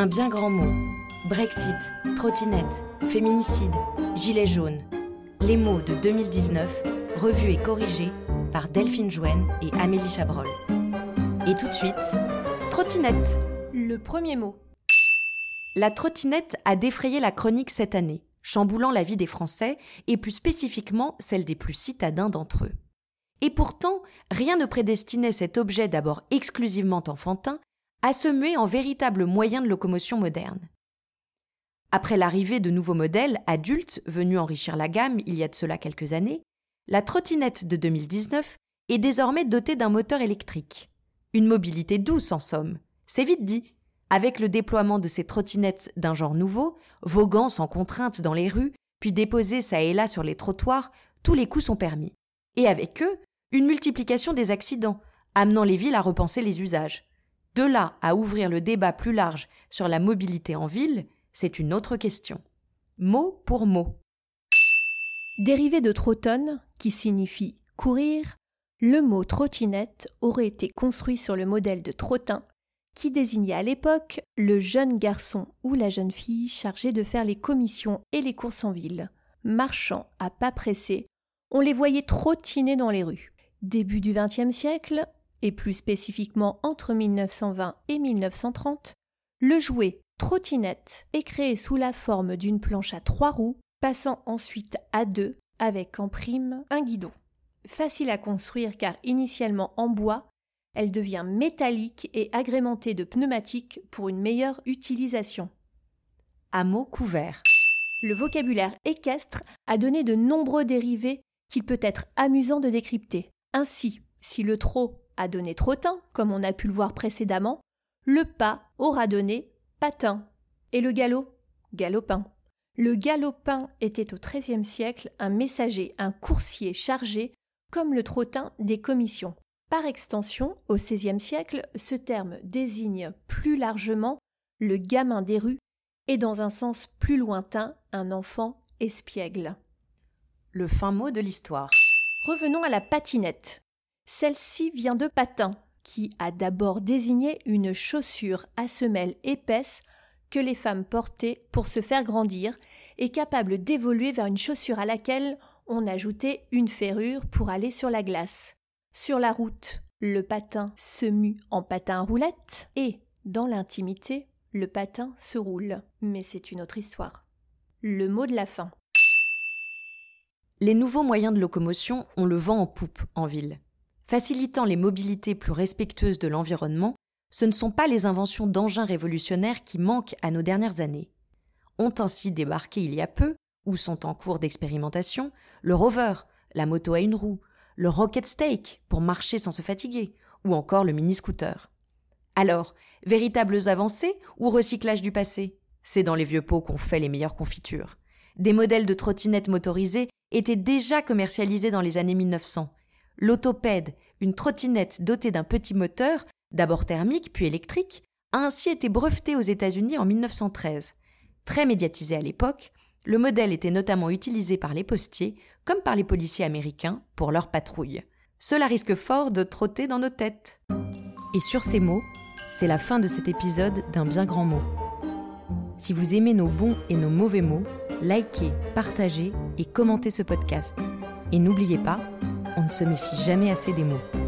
Un bien grand mot. Brexit, trottinette, féminicide, gilet jaune. Les mots de 2019, revus et corrigés par Delphine Jouen et Amélie Chabrol. Et tout de suite, trottinette. Le premier mot. La trottinette a défrayé la chronique cette année, chamboulant la vie des Français et plus spécifiquement celle des plus citadins d'entre eux. Et pourtant, rien ne prédestinait cet objet d'abord exclusivement enfantin à se muer en véritable moyen de locomotion moderne. Après l'arrivée de nouveaux modèles adultes venus enrichir la gamme il y a de cela quelques années, la trottinette de 2019 est désormais dotée d'un moteur électrique. Une mobilité douce en somme, c'est vite dit. Avec le déploiement de ces trottinettes d'un genre nouveau, voguant sans contrainte dans les rues, puis déposées ça et là sur les trottoirs, tous les coups sont permis. Et avec eux, une multiplication des accidents, amenant les villes à repenser les usages. De là à ouvrir le débat plus large sur la mobilité en ville, c'est une autre question. Mot pour mot. Dérivé de trotton, qui signifie courir, le mot trottinette aurait été construit sur le modèle de trottin, qui désignait à l'époque le jeune garçon ou la jeune fille chargé de faire les commissions et les courses en ville. Marchant à pas pressés, on les voyait trottiner dans les rues. Début du XXe siècle, et plus spécifiquement entre 1920 et 1930, le jouet trottinette est créé sous la forme d'une planche à trois roues, passant ensuite à deux avec en prime un guidon. Facile à construire car initialement en bois, elle devient métallique et agrémentée de pneumatiques pour une meilleure utilisation. À mots couverts. Le vocabulaire équestre a donné de nombreux dérivés qu'il peut être amusant de décrypter. Ainsi, si le trot a donné trottin, comme on a pu le voir précédemment, le pas aura donné patin et le galop? Galopin. Le galopin était au XIIIe siècle un messager, un coursier chargé, comme le trottin des commissions. Par extension, au XVIe siècle, ce terme désigne plus largement le gamin des rues et dans un sens plus lointain, un enfant espiègle. Le fin mot de l'histoire. Revenons à la patinette. Celle-ci vient de patin, qui a d'abord désigné une chaussure à semelle épaisse que les femmes portaient pour se faire grandir et capable d'évoluer vers une chaussure à laquelle on ajoutait une ferrure pour aller sur la glace. Sur la route, le patin se mue en patin roulette et, dans l'intimité, le patin se roule. Mais c'est une autre histoire. Le mot de la fin. Les nouveaux moyens de locomotion ont le vent en poupe en ville. Facilitant les mobilités plus respectueuses de l'environnement, ce ne sont pas les inventions d'engins révolutionnaires qui manquent à nos dernières années. Ont ainsi débarqué il y a peu, ou sont en cours d'expérimentation, le rover, la moto à une roue, le rocket stake pour marcher sans se fatiguer, ou encore le mini-scooter. Alors, véritables avancées ou recyclage du passé? C'est dans les vieux pots qu'on fait les meilleures confitures. Des modèles de trottinettes motorisées étaient déjà commercialisés dans les années 1900, L'autopède, une trottinette dotée d'un petit moteur, d'abord thermique puis électrique, a ainsi été breveté aux États-Unis en 1913. Très médiatisé à l'époque, le modèle était notamment utilisé par les postiers comme par les policiers américains pour leur patrouille. Cela risque fort de trotter dans nos têtes. Et sur ces mots, c'est la fin de cet épisode d'un bien grand mot. Si vous aimez nos bons et nos mauvais mots, likez, partagez et commentez ce podcast. Et n'oubliez pas, on ne se méfie jamais assez des mots.